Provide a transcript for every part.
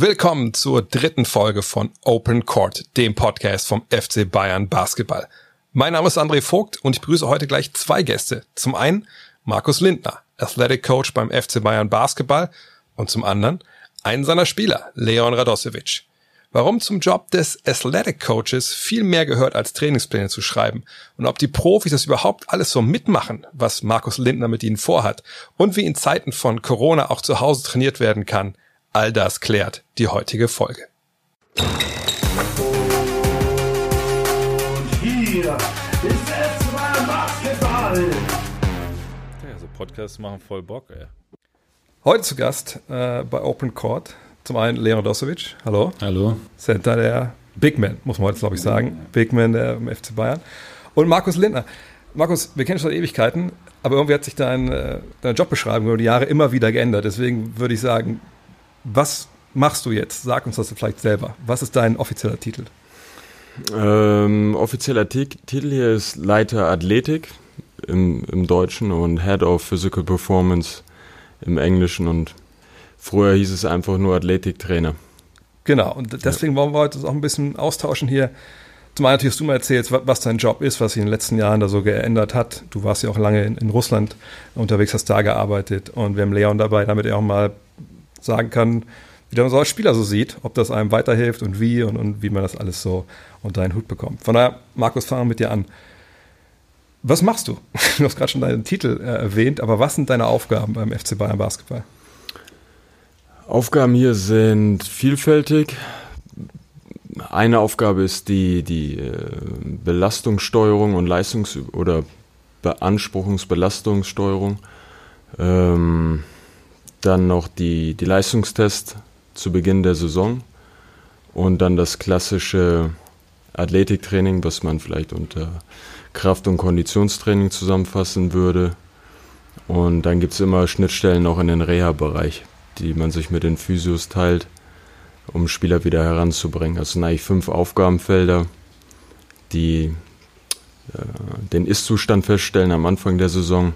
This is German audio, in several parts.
Willkommen zur dritten Folge von Open Court, dem Podcast vom FC Bayern Basketball. Mein Name ist André Vogt und ich begrüße heute gleich zwei Gäste. Zum einen Markus Lindner, Athletic Coach beim FC Bayern Basketball und zum anderen einen seiner Spieler, Leon Radosevic. Warum zum Job des Athletic Coaches viel mehr gehört als Trainingspläne zu schreiben und ob die Profis das überhaupt alles so mitmachen, was Markus Lindner mit ihnen vorhat und wie in Zeiten von Corona auch zu Hause trainiert werden kann – All das klärt die heutige Folge. Und hier ist es mal Basketball. Ja, so Podcasts machen voll Bock, ey. Heute zu Gast äh, bei Open Court zum einen Leon Dosovic, hallo. Hallo. Center der Big Man, muss man heute glaube ich sagen. Big Man der FC Bayern. Und Markus Lindner. Markus, wir kennen schon Ewigkeiten, aber irgendwie hat sich dein, äh, deine Jobbeschreibung über die Jahre immer wieder geändert. Deswegen würde ich sagen, was machst du jetzt? Sag uns das vielleicht selber. Was ist dein offizieller Titel? Ähm, offizieller Titel hier ist Leiter Athletik im, im Deutschen und Head of Physical Performance im Englischen und früher hieß es einfach nur Athletiktrainer. Genau, und deswegen wollen wir heute auch ein bisschen austauschen hier. Zum einen natürlich hast du mal erzählt, was dein Job ist, was sich in den letzten Jahren da so geändert hat. Du warst ja auch lange in, in Russland unterwegs, hast da gearbeitet und wir haben Leon dabei, damit er auch mal sagen kann, wie der so als Spieler so sieht, ob das einem weiterhilft und wie und, und wie man das alles so unter einen Hut bekommt. Von daher, Markus, fangen wir mit dir an. Was machst du? Du hast gerade schon deinen Titel äh, erwähnt, aber was sind deine Aufgaben beim FC Bayern Basketball? Aufgaben hier sind vielfältig. Eine Aufgabe ist die, die äh, Belastungssteuerung und Leistungs- oder Beanspruchungsbelastungssteuerung. Ähm, dann noch die, die Leistungstests zu Beginn der Saison und dann das klassische Athletiktraining, was man vielleicht unter Kraft- und Konditionstraining zusammenfassen würde. Und dann gibt es immer Schnittstellen auch in den Reha-Bereich, die man sich mit den Physios teilt, um Spieler wieder heranzubringen. Das sind eigentlich fünf Aufgabenfelder, die äh, den Ist-Zustand feststellen am Anfang der Saison,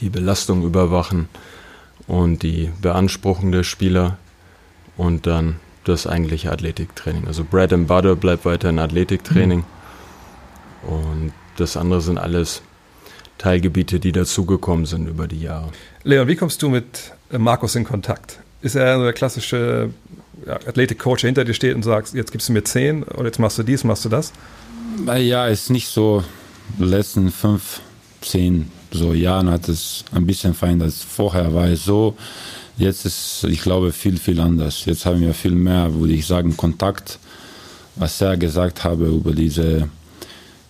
die Belastung überwachen, und die Beanspruchung der Spieler und dann das eigentliche Athletiktraining. Also Bread and Butter bleibt weiterhin Athletiktraining mhm. und das andere sind alles Teilgebiete, die dazugekommen sind über die Jahre. Leon, wie kommst du mit äh, Markus in Kontakt? Ist er der klassische ja, Athletik-Coach, der hinter dir steht und sagt, jetzt gibst du mir zehn oder jetzt machst du dies, machst du das? Ja, ist nicht so. Letzten fünf, zehn so Jahren hat es ein bisschen verändert. Vorher war es so, jetzt ist, ich glaube, viel, viel anders. Jetzt haben wir viel mehr, würde ich sagen, Kontakt, was er gesagt habe über diese,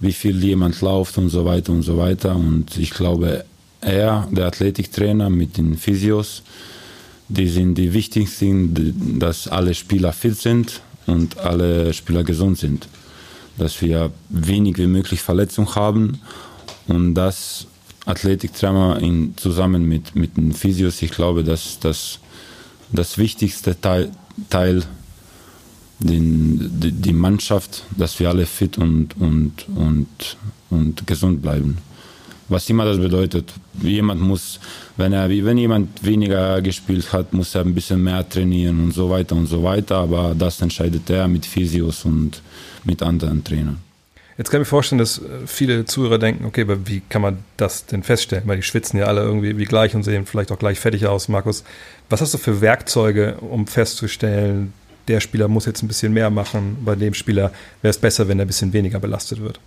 wie viel jemand läuft und so weiter und so weiter. Und ich glaube, er, der Athletiktrainer mit den Physios, die sind die wichtigsten, dass alle Spieler fit sind und alle Spieler gesund sind. Dass wir wenig wie möglich Verletzungen haben und das Athletiktrainer in, zusammen mit, mit den Physios, ich glaube, dass das das wichtigste Teil, Teil den, die, die Mannschaft, dass wir alle fit und, und, und, und gesund bleiben. Was immer das bedeutet. Jemand muss, wenn, er, wenn jemand weniger gespielt hat, muss er ein bisschen mehr trainieren und so weiter und so weiter. Aber das entscheidet er mit Physios und mit anderen Trainern. Jetzt kann ich mir vorstellen, dass äh, viele Zuhörer denken, okay, aber wie kann man das denn feststellen? Weil die schwitzen ja alle irgendwie wie gleich und sehen vielleicht auch gleich fertig aus. Markus, was hast du für Werkzeuge, um festzustellen, der Spieler muss jetzt ein bisschen mehr machen, bei dem Spieler wäre es besser, wenn er ein bisschen weniger belastet wird?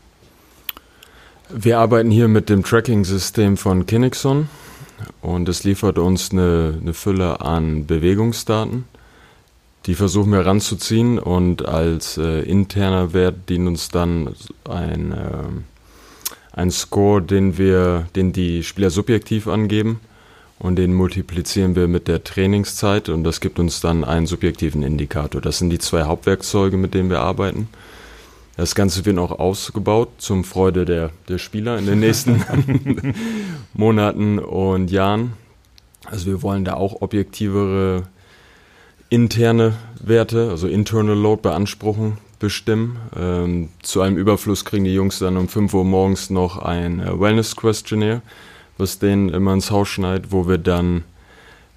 Wir arbeiten hier mit dem Tracking-System von Kinexon und es liefert uns eine, eine Fülle an Bewegungsdaten die versuchen wir ranzuziehen und als äh, interner Wert dient uns dann ein, äh, ein Score, den wir, den die Spieler subjektiv angeben und den multiplizieren wir mit der Trainingszeit und das gibt uns dann einen subjektiven Indikator. Das sind die zwei Hauptwerkzeuge, mit denen wir arbeiten. Das Ganze wird auch ausgebaut zum Freude der, der Spieler in den nächsten Monaten und Jahren. Also wir wollen da auch objektivere interne Werte, also Internal Load beanspruchen, bestimmen. Ähm, zu einem Überfluss kriegen die Jungs dann um 5 Uhr morgens noch ein äh, Wellness Questionnaire, was denen immer ins Haus schneidet, wo wir dann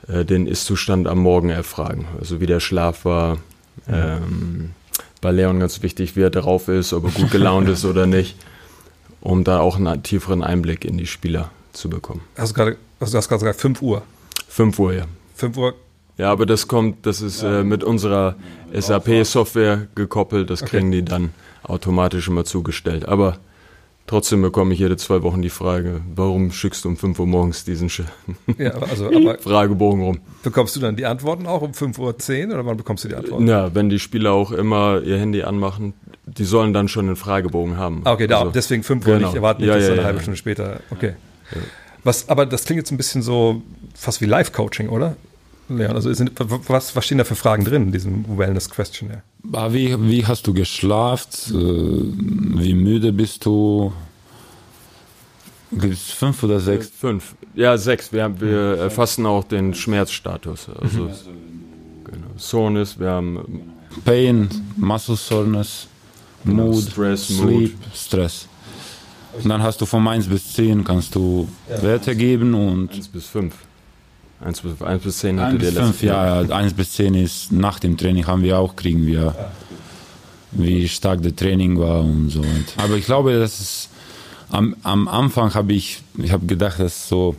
äh, den Ist-Zustand am Morgen erfragen. Also wie der Schlaf war. Ähm, bei Leon ganz wichtig, wie er drauf ist, ob er gut gelaunt ist oder nicht, um da auch einen tieferen Einblick in die Spieler zu bekommen. Hast du gerade, also du hast gerade gesagt 5 Uhr. 5 Uhr, ja. 5 Uhr, Ja, aber das kommt, das ist äh, mit unserer SAP-Software gekoppelt, das kriegen die dann automatisch immer zugestellt. Aber trotzdem bekomme ich jede zwei Wochen die Frage, warum schickst du um 5 Uhr morgens diesen Sch ja, also Fragebogen rum? bekommst du dann die Antworten auch um 5.10 Uhr oder wann bekommst du die Antworten? Ja, wenn die Spieler auch immer ihr Handy anmachen, die sollen dann schon den Fragebogen haben. Ah, okay, da, Also, deswegen 5 Uhr genau. nicht erwarten, nicht, Ja, dass ja, eine ja, halbe. Stunde später. Okay. Was, aber das klingt jetzt ein bisschen so fast wie Live-Coaching, oder? Leon, also sind, was, was stehen da für Fragen drin in diesem Wellness-Questionnaire? Aber wie, wie hast du geschlaft? Äh, Wie müde bist du? Gibt es fünf oder sechs? Fünf. Ja, sechs. Wir, haben, wir erfassen auch den Schmerzstatus. Also genau. Soreness, wir haben Pain, Muscle Soreness, Mood, Stress, Sleep, Stress. Und dann hast du von 1 bis 10 kannst du Werte geben und 1 bis 5. 1 bis, 1 bis 10 hatte 1 der bis 5, letzte. ja, 1 bis 10 ist nach dem Training haben wir auch, kriegen wir, wie stark der Training war und so. Aber ich glaube, das ist, am, am Anfang habe ich, ich habe gedacht, das ist so,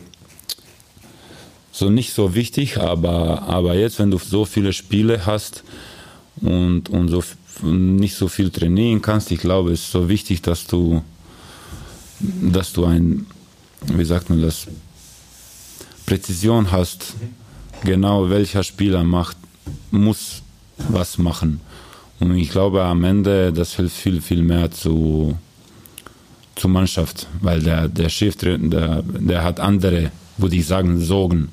so nicht so wichtig, aber, aber jetzt, wenn du so viele Spiele hast und, und so nicht so viel trainieren kannst, ich glaube, es ist so wichtig, dass du, dass du ein, wie sagt man das, Präzision hast, genau welcher Spieler macht, muss was machen. Und ich glaube, am Ende, das hilft viel, viel mehr zu, zur Mannschaft, weil der, der Chef, der, der hat andere, würde ich sagen, Sorgen.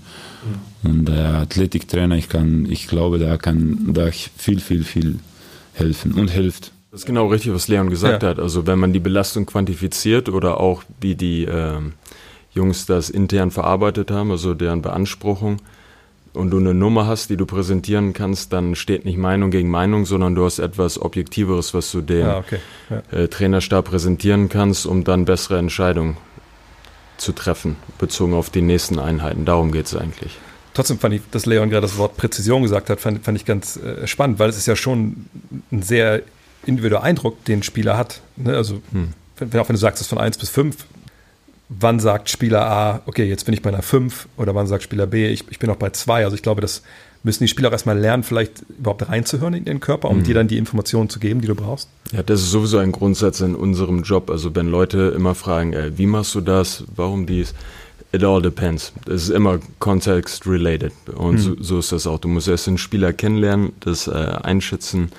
Und der Athletiktrainer, ich, kann, ich glaube, der kann da viel, viel, viel helfen und hilft. Das ist genau richtig, was Leon gesagt Ja. hat. Also wenn man die Belastung quantifiziert oder auch wie die ähm, Jungs das intern verarbeitet haben, also deren Beanspruchung, und du eine Nummer hast, die du präsentieren kannst, dann steht nicht Meinung gegen Meinung, sondern du hast etwas Objektiveres, was du dem Ah, okay. Ja. äh, Trainerstab präsentieren kannst, um dann bessere Entscheidungen zu treffen, bezogen auf die nächsten Einheiten. Darum geht es eigentlich. Trotzdem fand ich, dass Leon gerade das Wort Präzision gesagt hat, fand, fand ich ganz äh, spannend, weil es ist ja schon ein sehr individueller Eindruck, den ein Spieler hat. Ne? Also, wenn, auch wenn du sagst, es ist von 1 bis 5, wann sagt Spieler A, okay, jetzt bin ich bei einer 5 oder wann sagt Spieler B, ich, ich bin noch bei 2. Also ich glaube, das müssen die Spieler auch erstmal lernen, vielleicht überhaupt reinzuhören in den Körper, um dir dann die Informationen zu geben, die du brauchst. Ja, das ist sowieso ein Grundsatz in unserem Job. Also wenn Leute immer fragen, äh, wie machst du das, warum dies, it all depends. Das ist immer context related. Und so, so ist das auch. Du musst erst den Spieler kennenlernen, das äh, einschätzen,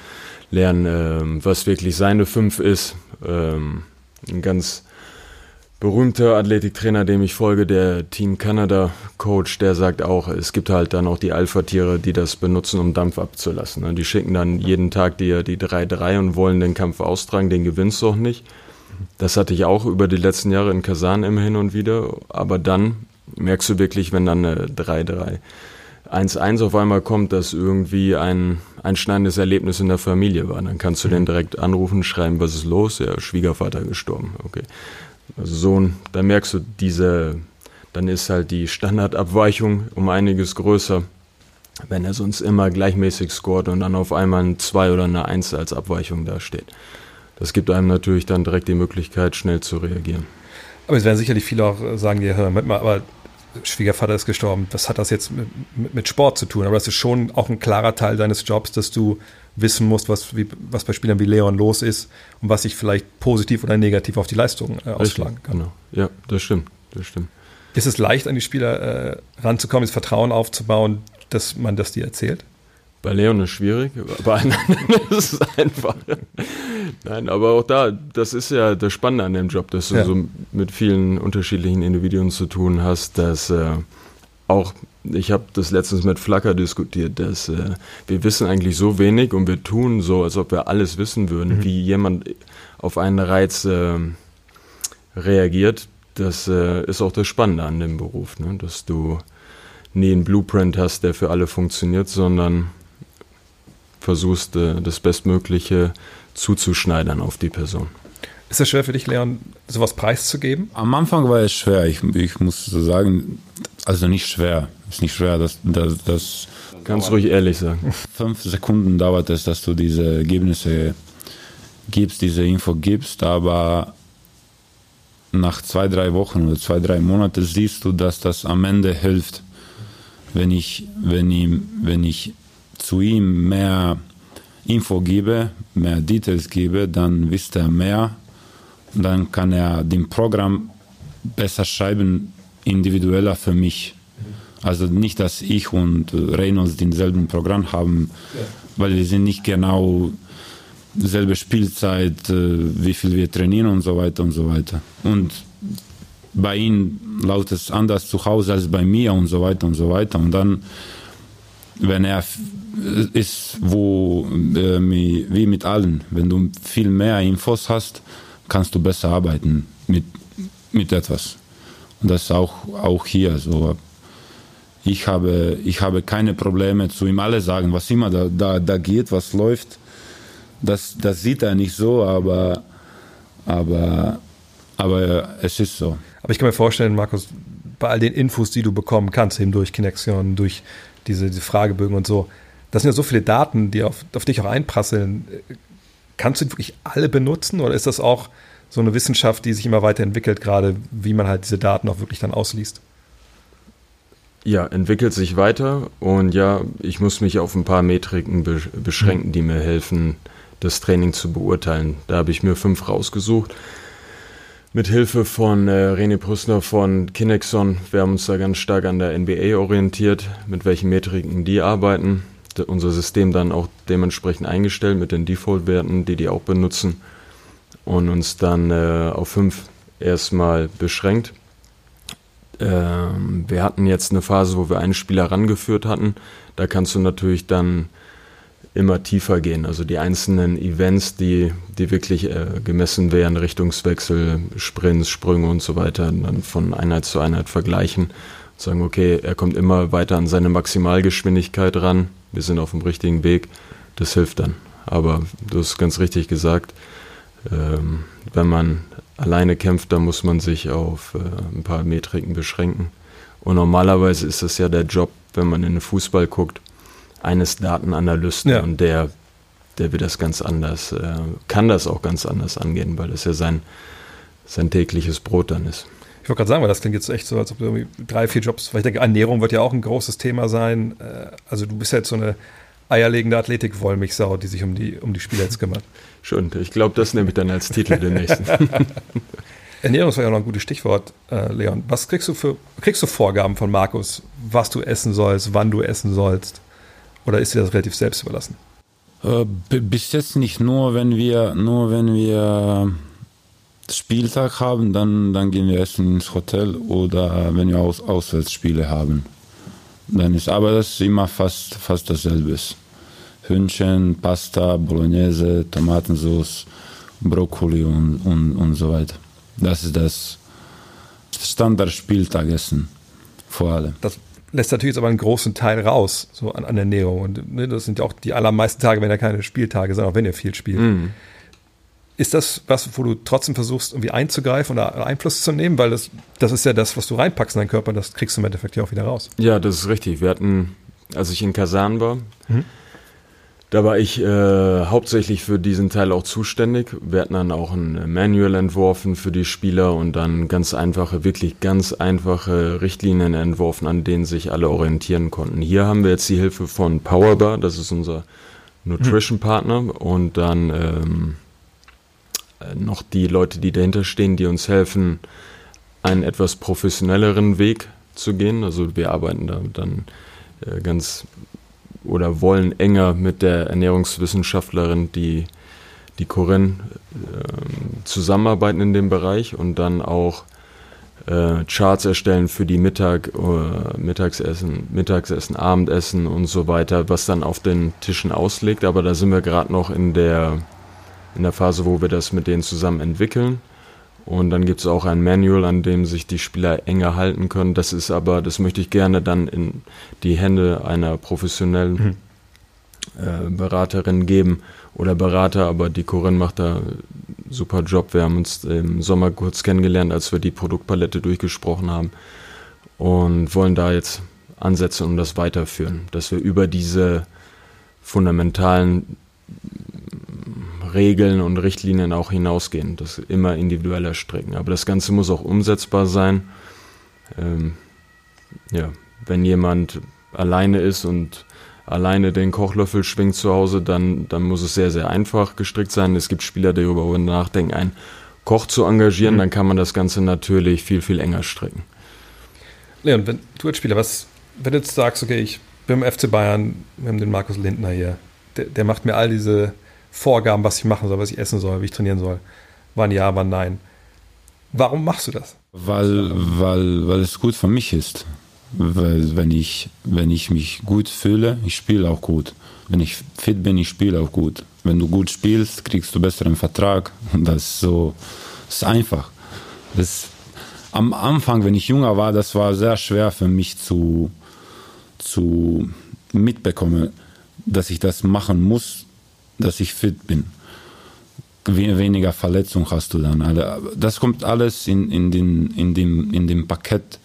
lernen, ähm, was wirklich seine Fünf ist. Ähm, ein ganz berühmter Athletiktrainer, dem ich folge, der Team Canada Coach, der sagt auch, es gibt halt dann auch die Alpha-Tiere, die das benutzen, um Dampf abzulassen. Die schicken dann jeden Tag die, die 3-3 und wollen den Kampf austragen, den gewinnst du auch nicht. Das hatte ich auch über die letzten Jahre in Kasan immer hin und wieder, aber dann merkst du wirklich, wenn dann eine 3-3 1-1 auf einmal kommt, dass irgendwie ein einschneidendes Erlebnis in der Familie war. Dann kannst du den direkt anrufen, schreiben, was ist los? Ja, Schwiegervater gestorben. Okay. Also Sohn, da merkst du diese, dann ist halt die Standardabweichung um einiges größer, wenn er sonst immer gleichmäßig scoret und dann auf einmal ein 2 oder eine 1 als Abweichung dasteht. Das gibt einem natürlich dann direkt die Möglichkeit, schnell zu reagieren. Aber es werden sicherlich viele auch äh, sagen, ja, hör mal, aber Schwiegervater ist gestorben. Was hat das jetzt mit, mit, mit Sport zu tun? Aber das ist schon auch ein klarer Teil deines Jobs, dass du wissen musst, was, wie, was bei Spielern wie Leon los ist und was sich vielleicht positiv oder negativ auf die Leistung äh, ausschlagen kann. Genau. Ja, das stimmt. Das stimmt. Ist es leicht, an die Spieler äh, ranzukommen, das Vertrauen aufzubauen, dass man das dir erzählt? Bei Leon ist schwierig, bei anderen ist es einfach. Nein, aber auch da, das ist ja das Spannende an dem Job, dass du Ja. so mit vielen unterschiedlichen Individuen zu tun hast, dass äh, auch, ich habe das letztens mit Flacker diskutiert, dass äh, wir wissen eigentlich so wenig und wir tun so, als ob wir alles wissen würden, wie jemand auf einen Reiz äh, reagiert. Das äh, ist auch das Spannende an dem Beruf, ne? dass du nie einen Blueprint hast, der für alle funktioniert, sondern versuchst, äh, das Bestmögliche zuzuschneidern auf die Person. Ist es schwer für dich, Leon, sowas preiszugeben? Am Anfang war es schwer, ich, ich muss so sagen, also nicht schwer. Ist nicht schwer, das, das, das Kannst ruhig ehrlich sagen. fünf Sekunden dauert es, dass du diese Ergebnisse gibst, diese Info gibst, aber nach zwei, drei Wochen oder zwei, drei Monaten siehst du, dass das am Ende hilft. Wenn ich, wenn ihm, wenn ich zu ihm mehr Info gebe, mehr Details gebe, dann wisst er mehr dann kann er dem Programm besser schreiben, individueller für mich. Also nicht, dass ich und Reynolds denselben Programm haben, weil wir sind nicht genau selbe Spielzeit, äh, wie viel wir trainieren und so weiter und so weiter. Und bei ihm lautet es anders zu Hause als bei mir und so weiter und so weiter. Und dann, wenn er ist, wo, äh, wie mit allen, wenn du viel mehr Infos hast, kannst du besser arbeiten mit, mit etwas. Und das auch, auch hier so. Ich habe, ich habe keine Probleme zu ihm alle sagen, was immer da, da, da geht, was läuft. Das, das sieht er nicht so, aber, aber, aber es ist so. Aber ich kann mir vorstellen, Markus, bei all den Infos, die du bekommen kannst, eben durch Connection, durch diese, diese Fragebögen und so, das sind ja so viele Daten, die auf, auf dich auch einprasseln. Kannst du wirklich alle benutzen oder ist das auch so eine Wissenschaft, die sich immer weiterentwickelt, gerade wie man halt diese Daten auch wirklich dann ausliest? Ja, entwickelt sich weiter und ja, ich muss mich auf ein paar Metriken be beschränken, die mir helfen, das Training zu beurteilen. Da habe ich mir fünf rausgesucht. Mit Hilfe von äh, René Prüssner von Kinexon. Wir haben uns da ganz stark an der NBA orientiert, mit welchen Metriken die arbeiten. D unser System dann auch dementsprechend eingestellt mit den Default-Werten, die die auch benutzen. Und uns dann äh, auf fünf erstmal beschränkt. Ähm, wir hatten jetzt eine Phase, wo wir einen Spieler rangeführt hatten. Da kannst du natürlich dann immer tiefer gehen. Also die einzelnen Events, die, die wirklich äh, gemessen werden, Richtungswechsel, Sprints, Sprünge und so weiter, dann von Einheit zu Einheit vergleichen und sagen, okay, er kommt immer weiter an seine Maximalgeschwindigkeit ran. Wir sind auf dem richtigen Weg. Das hilft dann. Aber du hast ganz richtig gesagt, ähm, wenn man alleine kämpft, dann muss man sich auf äh, ein paar Metriken beschränken. Und normalerweise ist es ja der Job, wenn man in den Fußball guckt, eines Datenanalysten Ja. und der, der wird das ganz anders, äh, kann das auch ganz anders angehen, weil das ja sein, sein tägliches Brot dann ist. Ich wollte gerade sagen, weil das klingt jetzt echt so, als ob du irgendwie drei, vier Jobs, weil ich denke, Ernährung wird ja auch ein großes Thema sein. Äh, Also du bist ja jetzt so eine eierlegende Athletik-Wollmilchsau, die sich um die, um die Spieler jetzt kümmert. Schön, ich glaube, das nehme ich dann als Titel den nächsten. Ernährung ist ja auch noch ein gutes Stichwort, äh, Leon. Was kriegst du für kriegst du Vorgaben von Markus, was du essen sollst, wann du essen sollst? Oder ist dir das relativ selbst überlassen? Äh, Bis jetzt nicht nur, wenn wir nur wenn wir Spieltag haben, dann, dann gehen wir essen ins Hotel oder wenn wir Aus Auswärtsspiele haben. Dann ist, aber das ist immer fast, fast dasselbe. Hühnchen, Pasta, Bolognese, Tomatensauce, Brokkoli und, und, und so weiter. Das ist das Standard-Spieltagessen vor allem. Das lässt natürlich jetzt aber einen großen Teil raus, so an, an Ernährung. Und ne, das sind ja auch die allermeisten Tage, wenn ja keine Spieltage sind, auch wenn ihr viel spielt. Ist das was, wo du trotzdem versuchst, irgendwie einzugreifen oder Einfluss zu nehmen? Weil das, das ist ja das, was du reinpackst in deinen Körper, das kriegst du im Endeffekt ja auch wieder raus. Ja, das ist richtig. Wir hatten, als ich in Kasan war, da war ich äh, hauptsächlich für diesen Teil auch zuständig. Wir hatten dann auch ein Manual entworfen für die Spieler und dann ganz einfache, wirklich ganz einfache Richtlinien entworfen, an denen sich alle orientieren konnten. Hier haben wir jetzt die Hilfe von Powerbar, das ist unser Nutrition-Partner und dann ähm, äh, noch die Leute, die dahinter stehen, die uns helfen, einen etwas professionelleren Weg zu gehen. Also wir arbeiten da dann äh, ganz oder wollen enger mit der Ernährungswissenschaftlerin, die, die Corinne, ähm, zusammenarbeiten in dem Bereich und dann auch äh, Charts erstellen für die Mittag, äh, Mittagsessen, Mittagsessen, Abendessen und so weiter, was dann auf den Tischen auslegt. Aber da sind wir gerade noch in der, in der Phase, wo wir das mit denen zusammen entwickeln. Und dann gibt es auch ein Manual, an dem sich die Spieler enger halten können. Das ist aber, das möchte ich gerne dann in die Hände einer professionellen äh, Beraterin geben oder Berater, aber die Corinne macht da einen super Job. Wir haben uns im Sommer kurz kennengelernt, als wir die Produktpalette durchgesprochen haben und wollen da jetzt ansetzen und das weiterführen. Dass wir über diese fundamentalen Regeln und Richtlinien auch hinausgehen. Das immer individueller stricken. Aber das Ganze muss auch umsetzbar sein. Ähm, ja, wenn jemand alleine ist und alleine den Kochlöffel schwingt zu Hause, dann, dann muss es sehr, sehr einfach gestrickt sein. Es gibt Spieler, die darüber nachdenken, einen Koch zu engagieren, mhm. dann kann man das Ganze natürlich viel, viel enger stricken. Leon, wenn du als Spieler, was, wenn du jetzt sagst, okay, ich bin im FC Bayern, wir haben den Markus Lindner hier, der, der macht mir all diese Vorgaben, was ich machen soll, was ich essen soll, wie ich trainieren soll. Wann ja, wann nein. Warum machst du das? Weil, weil, weil es gut für mich ist. Weil wenn ich, wenn ich mich gut fühle, ich spiele auch gut. Wenn ich fit bin, ich spiele auch gut. Wenn du gut spielst, kriegst du besseren Vertrag. Das ist so, das ist einfach. Das, am Anfang, wenn ich jünger war, das war sehr schwer für mich zu, zu mitbekommen, dass ich das machen muss, dass ich fit bin. Weniger Verletzung hast du dann. Das kommt alles in, in, den, in, dem, in dem Paket,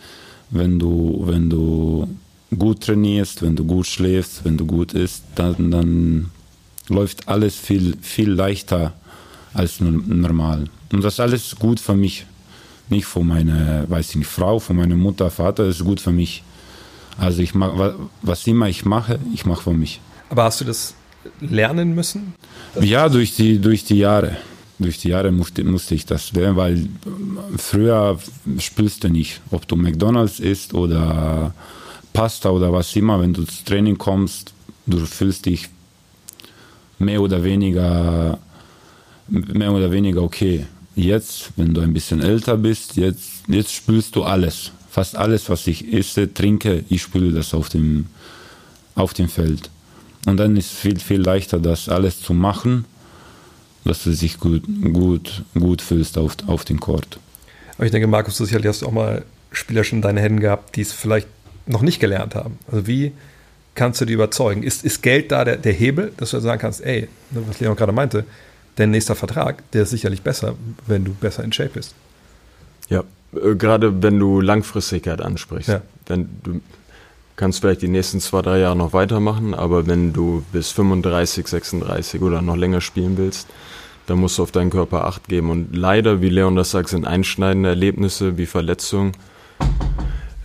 wenn du, wenn du gut trainierst, wenn du gut schläfst, wenn du gut isst, dann, dann läuft alles viel, viel leichter als normal. Und das ist alles gut für mich. Nicht für meine, weiß ich nicht, Frau, für meine Mutter, Vater, das ist gut für mich. Also ich mach, was immer ich mache, ich mache für mich. Aber hast du das lernen müssen? Ja, durch die, durch die Jahre. Durch die Jahre musste, musste ich das lernen, weil früher spürst du nicht, ob du McDonalds isst oder Pasta oder was immer. Wenn du ins Training kommst, du fühlst dich mehr oder weniger, mehr oder weniger okay. Jetzt, wenn du ein bisschen älter bist, jetzt, jetzt spürst du alles. Fast alles, was ich esse, trinke, ich spüre das auf dem, auf dem Feld. Und dann ist es viel, viel leichter, das alles zu machen, dass du dich gut, gut, gut fühlst auf, auf dem Court. Aber ich denke, Markus, du sicherlich hast du auch mal Spieler schon in deinen Händen gehabt, die es vielleicht noch nicht gelernt haben. Also wie kannst du die überzeugen? Ist, ist Geld da der, der Hebel, dass du sagen kannst, ey, ne, was Leon gerade meinte, dein nächster Vertrag, der ist sicherlich besser, wenn du besser in Shape bist. Ja, äh, gerade wenn du Langfristigkeit ansprichst. Ja. Wenn du kannst vielleicht die nächsten zwei, drei Jahre noch weitermachen, aber wenn du bis 35, 36 oder noch länger spielen willst, dann musst du auf deinen Körper Acht geben. Und leider, wie Leon das sagt, sind einschneidende Erlebnisse wie Verletzungen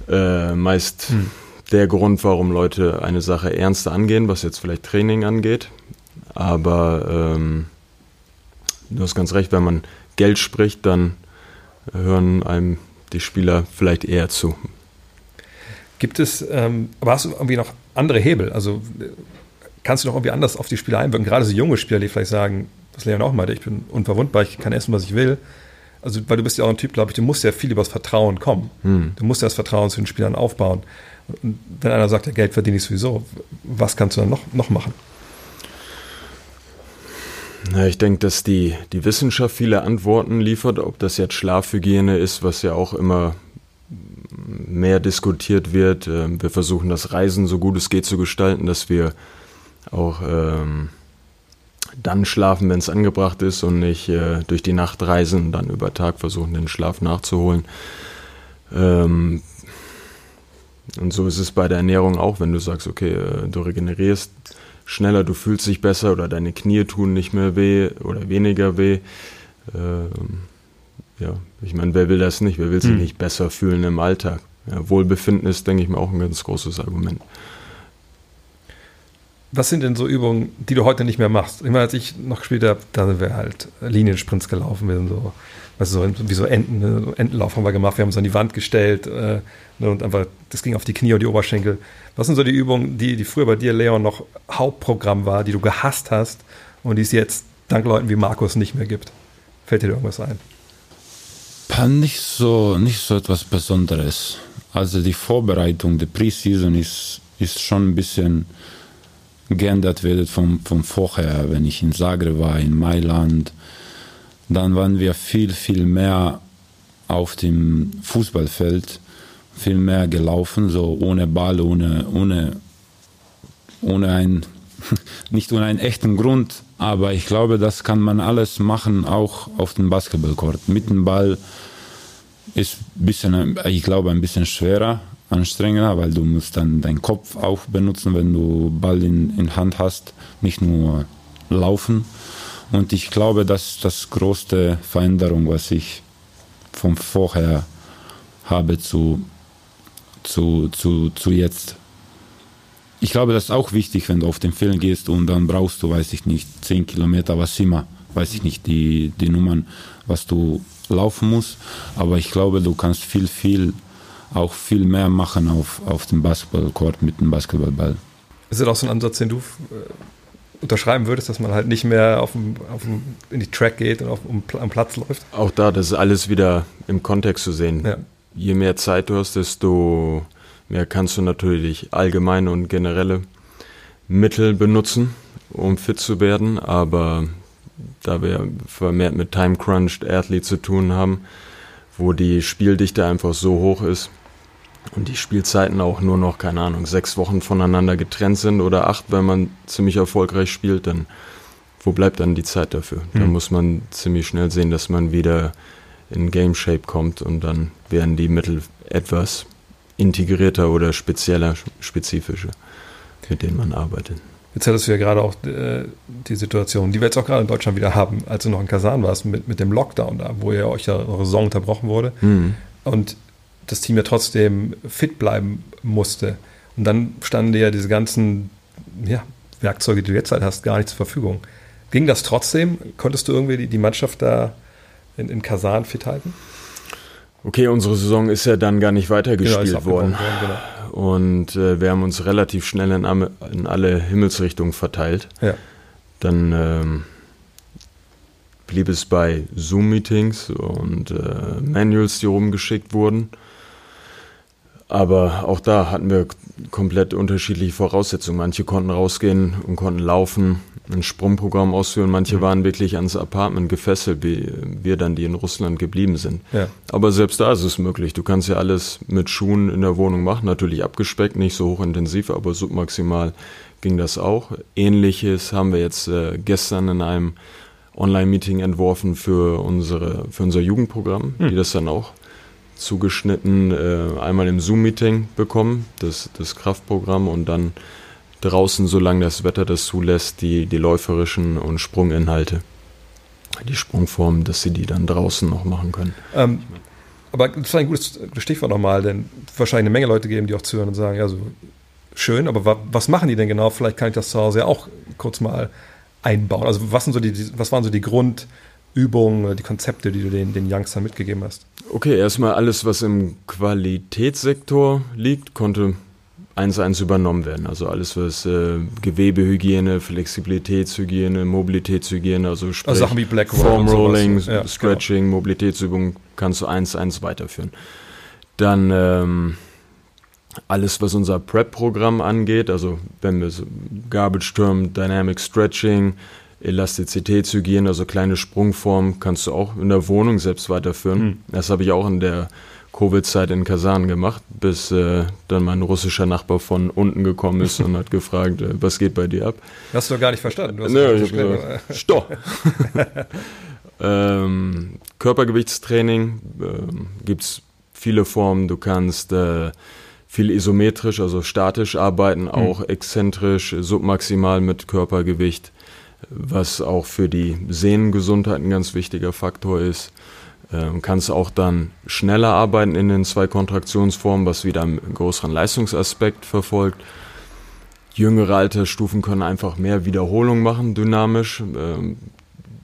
äh, meist hm der Grund, warum Leute eine Sache ernster angehen, was jetzt vielleicht Training angeht. Aber ähm, du hast ganz recht, wenn man Geld spricht, dann hören einem die Spieler vielleicht eher zu. Gibt es, ähm, aber hast du irgendwie noch andere Hebel? Also kannst du noch irgendwie anders auf die Spieler einwirken? Gerade so junge Spieler, die vielleicht sagen, was Leon auch meinte, ich bin unverwundbar, ich kann essen, was ich will. Also, weil du bist ja auch ein Typ, glaube ich, du musst ja viel über das Vertrauen kommen. Hm. Du musst ja das Vertrauen zu den Spielern aufbauen. Und wenn einer sagt, ja, Geld verdiene ich sowieso, was kannst du dann noch, noch machen? Na, ich denke, dass die, die Wissenschaft viele Antworten liefert, ob das jetzt Schlafhygiene ist, was ja auch immer mehr diskutiert wird. Ähm, wir versuchen das Reisen so gut es geht zu gestalten, dass wir auch ähm, dann schlafen, wenn es angebracht ist und nicht äh, durch die Nacht reisen und dann über Tag versuchen, den Schlaf nachzuholen. Ähm, und so ist es bei der Ernährung auch, wenn du sagst, okay, äh, du regenerierst schneller, du fühlst dich besser oder deine Knie tun nicht mehr weh oder weniger weh. Ähm, ja, ich meine, wer will das nicht? Wer will sich hm. nicht besser fühlen im Alltag? Ja, Wohlbefinden ist, denke ich mir, auch ein ganz großes Argument. Was sind denn so Übungen, die du heute nicht mehr machst? Ich meine, als ich noch gespielt habe, da sind wir halt Liniensprints gelaufen. Wir sind so also so, wie so Enten, ne? Entenlauf haben wir gemacht, wir haben uns an die Wand gestellt äh, ne? und einfach, das ging auf die Knie und die Oberschenkel. Was sind so die Übungen, die, die früher bei dir, Leon, noch Hauptprogramm war, die du gehasst hast und die es jetzt dank Leuten wie Markus nicht mehr gibt? Fällt dir irgendwas ein? Nicht so, nicht so etwas Besonderes. Also die Vorbereitung, die Preseason ist, ist schon ein bisschen geändert wird vom, vom vorher, wenn ich in Zagreb war, in Mailand, dann waren wir viel, viel mehr auf dem Fußballfeld, viel mehr gelaufen, so ohne Ball, ohne, ohne, ohne ein, nicht ohne einen echten Grund, aber ich glaube, das kann man alles machen, auch auf dem Basketballcourt. Mit dem Ball ist bisschen, ich glaube, ein bisschen schwerer anstrengender, weil du musst dann deinen Kopf auch benutzen, wenn du Ball in, in Hand hast, nicht nur laufen. Und ich glaube, dass das größte Veränderung, was ich von vorher habe zu, zu, zu, zu jetzt. Ich glaube, das ist auch wichtig, wenn du auf den Film gehst und dann brauchst du, weiß ich nicht, 10 Kilometer, was immer, weiß ich nicht, die, die Nummern, was du laufen musst. Aber ich glaube, du kannst viel, viel, auch viel mehr machen auf, auf dem Basketballcourt mit dem Basketballball. Ist das auch so ein Ansatz, den du äh, unterschreiben würdest, dass man halt nicht mehr auf dem, auf dem, in die Track geht und auf, um, am Platz läuft? Auch da, das ist alles wieder im Kontext zu sehen. Ja. Je mehr Zeit du hast, desto mehr kannst du natürlich allgemeine und generelle Mittel benutzen, um fit zu werden. Aber da wir vermehrt mit Time Crunched Athlete zu tun haben, wo die Spieldichte einfach so hoch ist und die Spielzeiten auch nur noch, keine Ahnung, sechs Wochen voneinander getrennt sind oder acht, wenn man ziemlich erfolgreich spielt, dann wo bleibt dann die Zeit dafür? Da Hm. muss man ziemlich schnell sehen, dass man wieder in Game Shape kommt und dann werden die Mittel etwas integrierter oder spezieller, spezifischer, mit denen man arbeitet. Jetzt hattest du ja gerade auch äh, die Situation, die wir jetzt auch gerade in Deutschland wieder haben, als du noch in Kasan warst, mit, mit dem Lockdown da, wo ja euch ja eure Saison unterbrochen wurde Mhm. und das Team ja trotzdem fit bleiben musste. Und dann standen dir ja diese ganzen ja, Werkzeuge, die du jetzt halt hast, gar nicht zur Verfügung. Ging das trotzdem? Konntest du irgendwie die, die Mannschaft da in, in Kasan fit halten? Okay, unsere Saison ist ja dann gar nicht weitergespielt ist abgebrochen worden. genau. Und äh, wir haben uns relativ schnell in, am- in alle Himmelsrichtungen verteilt. Ja. Dann ähm, blieb es bei Zoom-Meetings und äh, Manuals, die rumgeschickt wurden. Aber auch da hatten wir komplett unterschiedliche Voraussetzungen. Manche konnten rausgehen und konnten laufen, ein Sprungprogramm ausführen. Manche waren wirklich ans Apartment gefesselt, wie wir dann, die in Russland geblieben sind. Ja. Aber selbst da ist es möglich. Du kannst ja alles mit Schuhen in der Wohnung machen. Natürlich abgespeckt, nicht so hochintensiv, aber submaximal ging das auch. Ähnliches haben wir jetzt äh, gestern in einem Online-Meeting entworfen für, unsere, für unser Jugendprogramm, die das dann auch zugeschnitten äh, einmal im Zoom-Meeting bekommen, das, das Kraftprogramm und dann draußen, solange das Wetter das zulässt, die, die läuferischen und Sprunginhalte. Die Sprungformen, dass sie die dann draußen noch machen können. Ähm, aber das ist ein gutes Stichwort nochmal, denn wahrscheinlich eine Menge Leute geben, die auch zuhören und sagen, ja, so schön, aber wa was machen die denn genau? Vielleicht kann ich das zu Hause ja auch kurz mal einbauen. Also was, sind so die, was waren so die Grundübungen, die Konzepte, die du den, den Youngstern mitgegeben hast? Okay, erstmal alles, was im Qualitätssektor liegt, konnte eins zu eins übernommen werden. Also alles, was äh, Gewebehygiene, Flexibilitätshygiene, Mobilitätshygiene, also sprich Also Sachen wie Black sowas. Rolling, Ja, genau. Stretching, Mobilitätsübungen kannst du eins zu eins weiterführen. Dann ähm, alles, was unser Prep-Programm angeht, also wenn wir so Garbage Term, Dynamic Stretching, Elastizitätshygiene, also kleine Sprungformen, kannst du auch in der Wohnung selbst weiterführen. Hm. Das habe ich auch in der Covid-Zeit in Kasan gemacht, bis äh, dann mein russischer Nachbar von unten gekommen ist und hat gefragt, äh, was geht bei dir ab? Hast du gar nicht verstanden. Du hast Nö, ich gesagt, Stopp. ähm, Körpergewichtstraining ähm, gibt es viele Formen. Du kannst äh, viel isometrisch, also statisch arbeiten, auch exzentrisch, submaximal mit Körpergewicht, was auch für die Sehnengesundheit ein ganz wichtiger Faktor ist. Ähm, kannst auch dann schneller arbeiten in den zwei Kontraktionsformen, was wieder einen größeren Leistungsaspekt verfolgt. Jüngere Altersstufen können einfach mehr Wiederholung machen, dynamisch, ähm,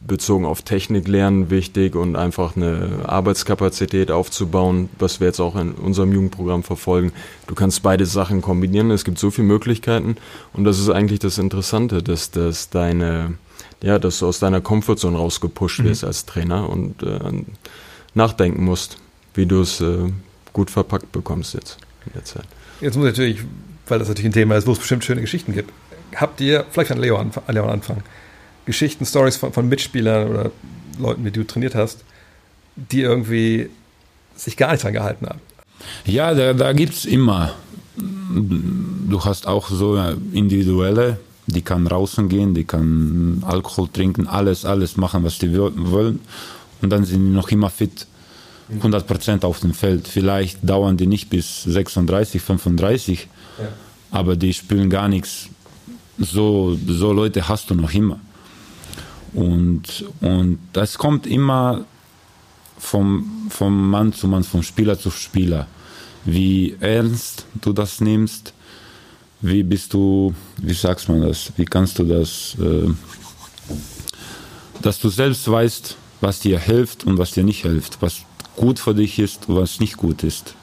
bezogen auf Technik lernen wichtig und einfach eine Arbeitskapazität aufzubauen, was wir jetzt auch in unserem Jugendprogramm verfolgen. Du kannst beide Sachen kombinieren, es gibt so viele Möglichkeiten und das ist eigentlich das Interessante, dass, dass deine, ja, dass du aus deiner Comfortzone rausgepusht wirst als Trainer und äh, nachdenken musst, wie du es äh, gut verpackt bekommst jetzt in der Zeit. Jetzt muss ich natürlich, weil das natürlich ein Thema ist, wo es bestimmt schöne Geschichten gibt. Habt ihr, vielleicht an Leo, an Leon anfangen, Geschichten, Stories von, von Mitspielern oder Leuten, mit denen du trainiert hast, die irgendwie sich gar nicht dran gehalten haben? Ja, da, da gibt es immer. Du hast auch so individuelle, die kann draußen gehen, die kann Alkohol trinken, alles, alles machen, was die wollen. Und dann sind die noch immer fit. 100% auf dem Feld. Vielleicht dauern die nicht bis 36, 35, aber die spielen gar nichts. So, so Leute hast du noch immer. Und, und das kommt immer vom, vom Mann zu Mann, vom Spieler zu Spieler. Wie ernst du das nimmst, wie bist du, wie sagst man das, wie kannst du das, äh, dass du selbst weißt, was dir hilft und was dir nicht hilft, was gut für dich ist und was nicht gut ist.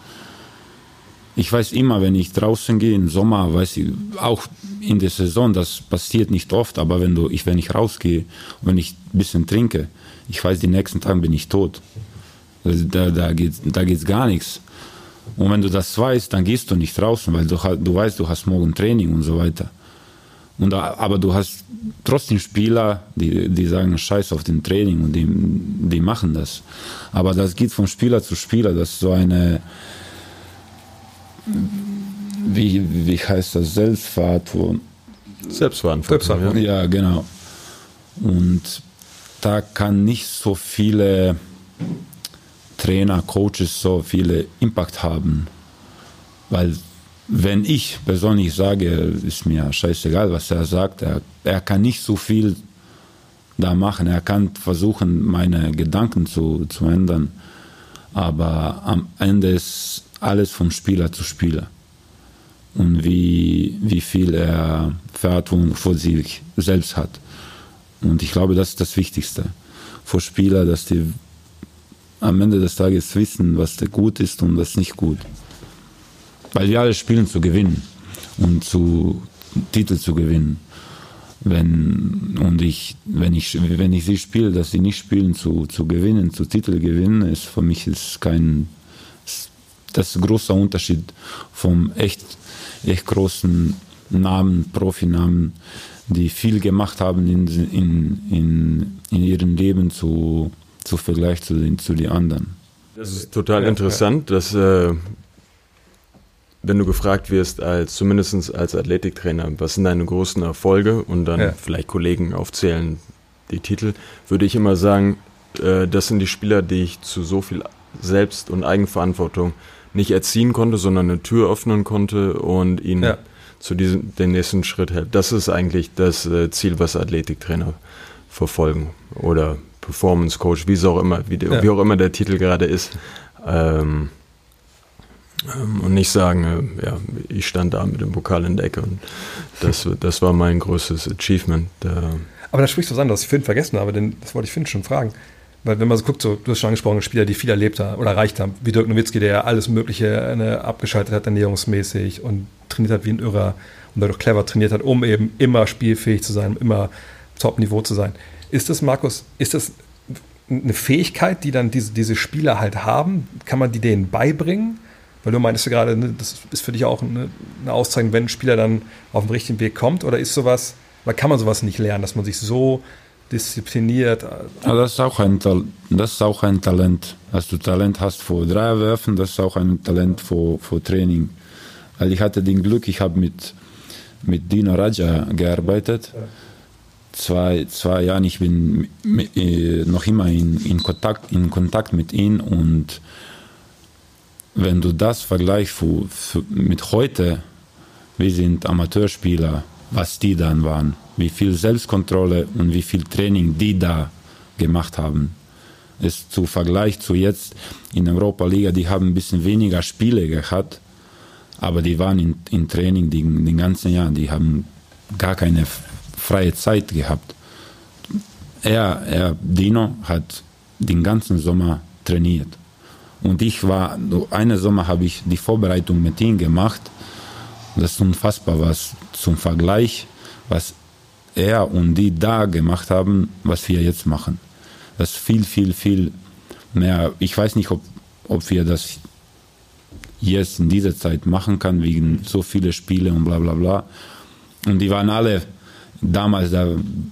Ich weiß immer, wenn ich draußen gehe im Sommer, weiß ich, auch in der Saison, das passiert nicht oft, aber wenn, du, ich, wenn ich rausgehe und wenn ich ein bisschen trinke, ich weiß, die nächsten Tage bin ich tot. Also da, da geht da geht's gar nichts. Und wenn du das weißt, dann gehst du nicht draußen, weil du, du weißt, du hast morgen Training und so weiter. Und, aber du hast trotzdem Spieler, die, die sagen Scheiß auf den Training und die, die machen das. Aber das geht von Spieler zu Spieler. Das ist so eine, wie, wie heißt das, Selbstverantwortung. Selbstverantwortung. Ja. ja, genau. Und da kann nicht so viele Trainer, Coaches so viele Impact haben. Weil wenn ich persönlich sage, ist mir scheißegal, was er sagt, er, er kann nicht so viel da machen. Er kann versuchen, meine Gedanken zu, zu ändern. Aber am Ende ist alles vom Spieler zu Spieler. Und wie, wie viel er Verantwortung vor sich selbst hat. Und ich glaube, das ist das Wichtigste. Für Spieler, dass die am Ende des Tages wissen, was gut ist und was nicht gut. Weil wir alle spielen zu gewinnen und zu Titel zu gewinnen. Wenn, und ich, wenn ich, wenn ich sie spiele, dass sie nicht spielen zu, zu gewinnen, zu Titel gewinnen, ist für mich ist kein, das ist ein großer Unterschied vom echt, echt großen Namen, Profinamen, die viel gemacht haben in, in, in, in ihrem Leben zu, zu Vergleich zu den, zu den anderen. Das ist total interessant, dass äh, wenn du gefragt wirst, als zumindest als Athletiktrainer, was sind deine großen Erfolge und dann ja. vielleicht Kollegen aufzählen die Titel, würde ich immer sagen, äh, das sind die Spieler, die ich zu so viel Selbst- und Eigenverantwortung nicht erziehen konnte, sondern eine Tür öffnen konnte und ihnen ja. zu diesem den nächsten Schritt hält. Das ist eigentlich das äh, Ziel, was Athletiktrainer verfolgen oder Performance Coach, wie es auch immer, wie, ja. wie auch immer der Titel gerade ist. Ähm, ähm, und nicht sagen, äh, ja, ich stand da mit dem Pokal in der Ecke und das, das war mein größtes Achievement. Äh. Aber da sprichst du was an, was ich vorhin vergessen habe, denn das wollte ich Finn schon fragen. Weil wenn man so guckt, so, du hast schon angesprochen, Spieler, die viel erlebt haben oder erreicht haben, wie Dirk Nowitzki, der ja alles Mögliche ne, abgeschaltet hat, ernährungsmäßig und trainiert hat wie ein Irrer und dadurch clever trainiert hat, um eben immer spielfähig zu sein, immer Top-Niveau zu sein. Ist das, Markus, ist das eine Fähigkeit, die dann diese, diese Spieler halt haben? Kann man die denen beibringen? Weil du meintest ja gerade, ne, das ist für dich auch eine, eine Auszeichnung, wenn ein Spieler dann auf den richtigen Weg kommt. Oder ist sowas, oder kann man sowas nicht lernen, dass man sich so diszipliniert? Ja, das, ist auch ein, das ist auch ein Talent. Dass du Talent hast vor Dreierwerfen, das ist auch ein Talent vor, vor Training. Weil ich hatte den Glück, ich habe mit, mit Dino Raja gearbeitet. Ja. Zwei, zwei Jahre, ich bin äh, noch immer in, in, Kontakt, in Kontakt mit ihm und wenn du das vergleichst mit heute, wir sind Amateurspieler, was die dann waren, wie viel Selbstkontrolle und wie viel Training die da gemacht haben, ist zu Vergleich zu jetzt in Europa Liga, die haben ein bisschen weniger Spiele gehabt, aber die waren in, in Training den ganzen Jahr, die haben gar keine freie Zeit gehabt. Er, er, Dino, hat den ganzen Sommer trainiert. Und ich war, eine Sommer habe ich die Vorbereitung mit ihm gemacht. Das ist unfassbar, was zum Vergleich, was er und die da gemacht haben, was wir jetzt machen. Das ist viel, viel, viel mehr. Ich weiß nicht, ob, ob wir das jetzt in dieser Zeit machen können, wegen so viele Spiele und bla bla bla. Und die waren alle damals, da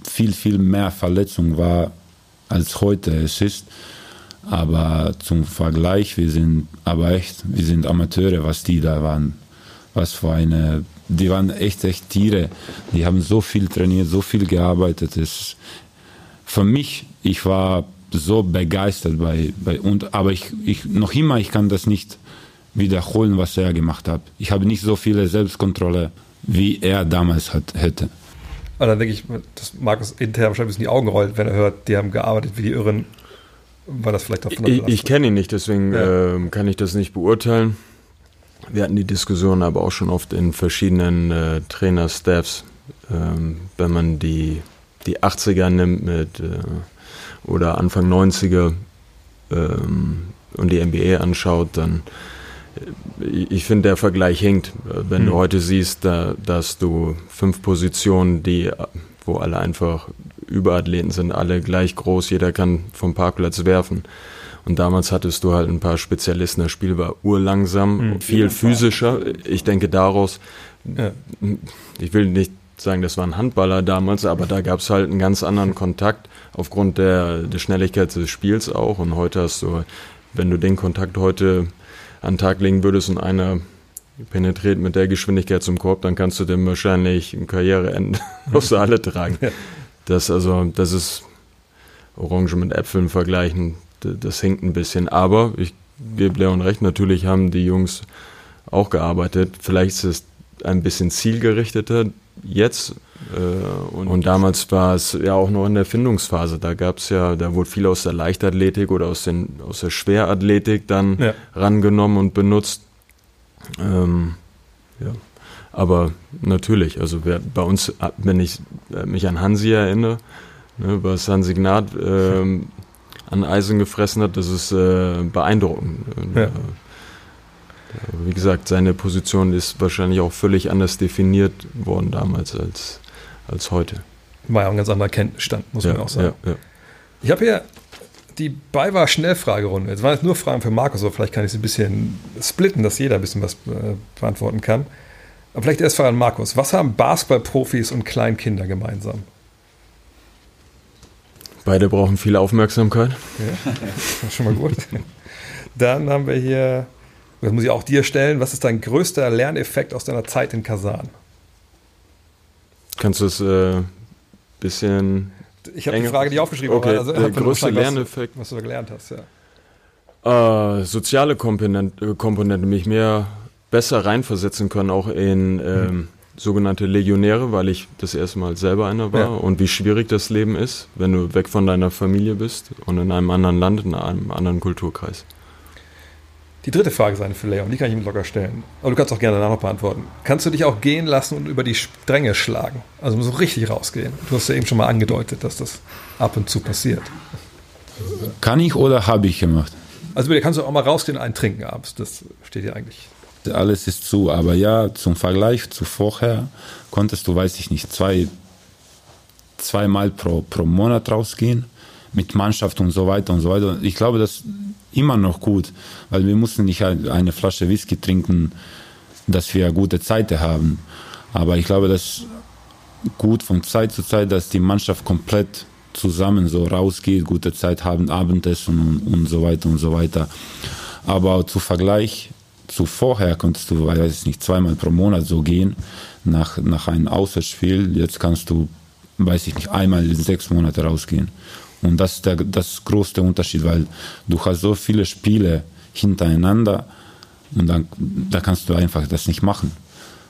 viel, viel mehr Verletzung war, als heute es ist. Aber zum Vergleich, wir sind aber echt, wir sind Amateure, was die da waren. Was für eine, die waren echt, echt Tiere. Die haben so viel trainiert, so viel gearbeitet. Es, für mich, ich war so begeistert bei, bei und aber ich, ich noch immer ich kann das nicht wiederholen, was er gemacht hat. Ich habe nicht so viele Selbstkontrolle, wie er damals hat, hätte. Und dann denke ich, dass Markus intern wahrscheinlich ein bisschen die Augen rollt, wenn er hört, die haben gearbeitet wie die Irren. War das vielleicht davon Ich, ich kenne ihn nicht, deswegen Ja. ähm, kann ich das nicht beurteilen. Wir hatten die Diskussion aber auch schon oft in verschiedenen äh, Trainer-Staffs. Ähm, wenn man die, die 80er nimmt mit äh, oder Anfang 90er ähm, und die NBA anschaut, dann äh, ich finde, der Vergleich hinkt. Wenn Hm. du heute siehst, da, dass du fünf Positionen, die, wo alle einfach Überathleten sind, alle gleich groß, jeder kann vom Parkplatz werfen. Und damals hattest du halt ein paar Spezialisten, das Spiel war urlangsam, Hm. viel physischer. Ich denke daraus, Ja. ich will nicht sagen, das waren Handballer damals, aber da gab es halt einen ganz anderen Kontakt aufgrund der, der Schnelligkeit des Spiels auch. Und heute hast du, wenn du den Kontakt heute an den Tag legen würdest und einer penetriert mit der Geschwindigkeit zum Korb, dann kannst du dem wahrscheinlich ein Karriereende der Halle tragen. Ja. Das also, das ist Orange mit Äpfeln vergleichen, das hinkt ein bisschen. Aber ich gebe Leon recht, natürlich haben die Jungs auch gearbeitet. Vielleicht ist es ein bisschen zielgerichteter jetzt. Äh, und, und damals war es ja auch noch in der Findungsphase. Da gab es ja, da wurde viel aus der Leichtathletik oder aus, den, aus der Schwerathletik dann Ja. rangenommen und benutzt. Ähm, ja. Aber natürlich, also wer, bei uns, äh, wenn ich äh, mich an Hansi erinnere, ne, was Hansi Gnad ähm, an Eisen gefressen hat, das ist äh, beeindruckend. Und, Ja. äh, wie gesagt, seine Position ist wahrscheinlich auch völlig anders definiert worden damals als, als heute. War ja auch ein ganz anderer Kenntnisstand, muss man auch sagen. ja, ja. Ich habe hier die BayWa Schnellfragerunde. Jetzt waren jetzt nur Fragen für Markus, aber vielleicht kann ich sie ein bisschen splitten, dass jeder ein bisschen was äh, beantworten kann. Aber vielleicht erst Frage an Markus. Was haben Basketballprofis und Kleinkinder gemeinsam? Beide brauchen viel Aufmerksamkeit. Ja, das ist schon mal gut. Dann haben wir hier, das muss ich auch dir stellen, was ist dein größter Lerneffekt aus deiner Zeit in Kasan? Kannst du es äh, bisschen Ich habe die Frage, die aufgeschrieben Okay, habe. Also, der größte Lerneffekt. Was, was du da gelernt hast, ja. Äh, soziale Komponente, Komponente mich mehr besser reinversetzen können, auch in ähm, sogenannte Legionäre, weil ich das erste Mal selber einer war Ja. und wie schwierig das Leben ist, wenn du weg von deiner Familie bist und in einem anderen Land, in einem anderen Kulturkreis. Die dritte Frage ist eine für Leon, die kann ich ihm locker stellen. Aber du kannst auch gerne danach noch beantworten. Kannst du dich auch gehen lassen und über die Stränge schlagen? Also so richtig rausgehen. Du hast ja eben schon mal angedeutet, dass das ab und zu passiert. Kann ich oder habe ich gemacht? Also dir kannst du auch mal rausgehen und einen trinken abends. Das steht dir eigentlich. Alles ist zu, aber ja, zum Vergleich zu vorher konntest du, weiß ich nicht, zwei, zweimal pro, pro Monat rausgehen mit Mannschaft und so weiter und so weiter. Ich glaube, das ist immer noch gut, weil wir mussten nicht halt eine Flasche Whisky trinken, dass wir gute Zeiten haben. Aber ich glaube, das ist gut von Zeit zu Zeit, dass die Mannschaft komplett zusammen so rausgeht, gute Zeit haben, Abendessen und, und so weiter und so weiter. Aber zu Vergleich zu vorher konntest du, weiß ich nicht, zweimal pro Monat so gehen nach, nach einem Auswärtsspiel. Jetzt kannst du, weiß ich nicht, einmal in sechs Monate rausgehen. Und das ist der, das größte Unterschied, weil du hast so viele Spiele hintereinander und dann da kannst du einfach das nicht machen.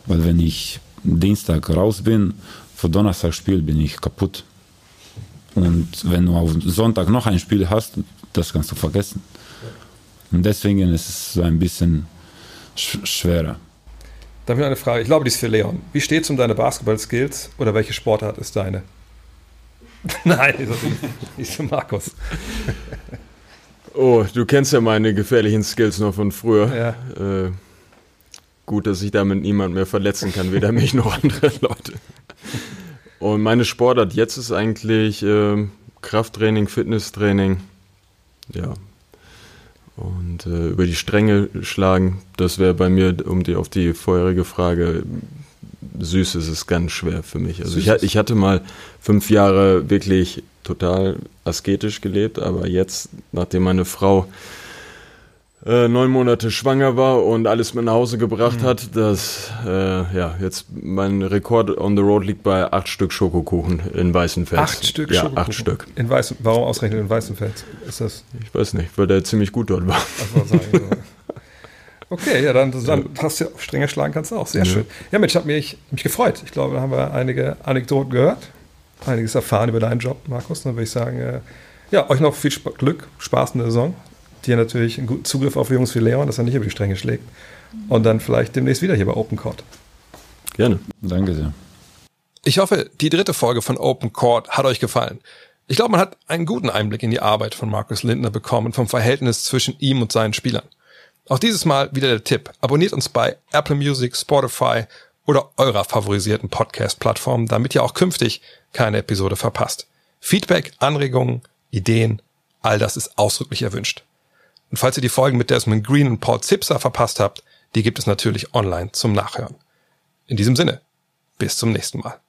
Weil wenn ich Dienstag raus bin, für Donnerstagspiel bin ich kaputt. Und wenn du auf Sonntag noch ein Spiel hast, das kannst du vergessen. Und deswegen ist es so ein bisschen sch schwerer. Dann wieder eine Frage, ich glaube, die ist für Leon. Wie steht es um deine Basketball-Skills oder welche Sportart ist deine? Nein, nicht- nicht für Markus. Oh, du kennst ja meine gefährlichen Skills noch von früher. Ja. Äh, gut, dass ich damit niemand mehr verletzen kann, weder mich noch andere Leute. Und meine Sportart jetzt ist eigentlich ähm, Krafttraining, Fitnesstraining. Ja. Und äh, über die Stränge schlagen, das wäre bei mir, um die auf die vorherige Frage, süß ist es ganz schwer für mich. Also ich, ich hatte mal fünf Jahre wirklich total asketisch gelebt, aber jetzt, nachdem meine Frau äh, neun Monate schwanger war und alles mit nach Hause gebracht mhm. hat, dass äh, ja jetzt mein Rekord on the road liegt bei acht Stück Schokokuchen in Weißenfels. Acht Stück ja, Schokokuchen? acht Stück. In Weißen, warum ausrechnen in Weißenfels? Ist das? Ich weiß nicht, weil der ziemlich gut dort war. Ach, sagen, Okay, ja, dann, dann hast du strenger schlagen kannst du auch. Sehr ja. schön. Ja, Mensch, hat mich, mich gefreut. Ich glaube, da haben wir einige Anekdoten gehört, einiges erfahren über deinen Job, Markus. Dann würde ich sagen, äh, ja, euch noch viel Sp Glück, Spaß in der Saison. Dir natürlich einen guten Zugriff auf Jungs wie Leon, dass er nicht über die Stränge schlägt. Und dann vielleicht demnächst wieder hier bei Open Court. Gerne. Danke sehr. Ich hoffe, die dritte Folge von Open Court hat euch gefallen. Ich glaube, man hat einen guten Einblick in die Arbeit von Markus Lindner bekommen, vom Verhältnis zwischen ihm und seinen Spielern. Auch dieses Mal wieder der Tipp. Abonniert uns bei Apple Music, Spotify oder eurer favorisierten Podcast-Plattform, damit ihr auch künftig keine Episode verpasst. Feedback, Anregungen, Ideen, all das ist ausdrücklich erwünscht. Und falls ihr die Folgen mit Desmond Green und Paul Zipser verpasst habt, die gibt es natürlich online zum Nachhören. In diesem Sinne, bis zum nächsten Mal.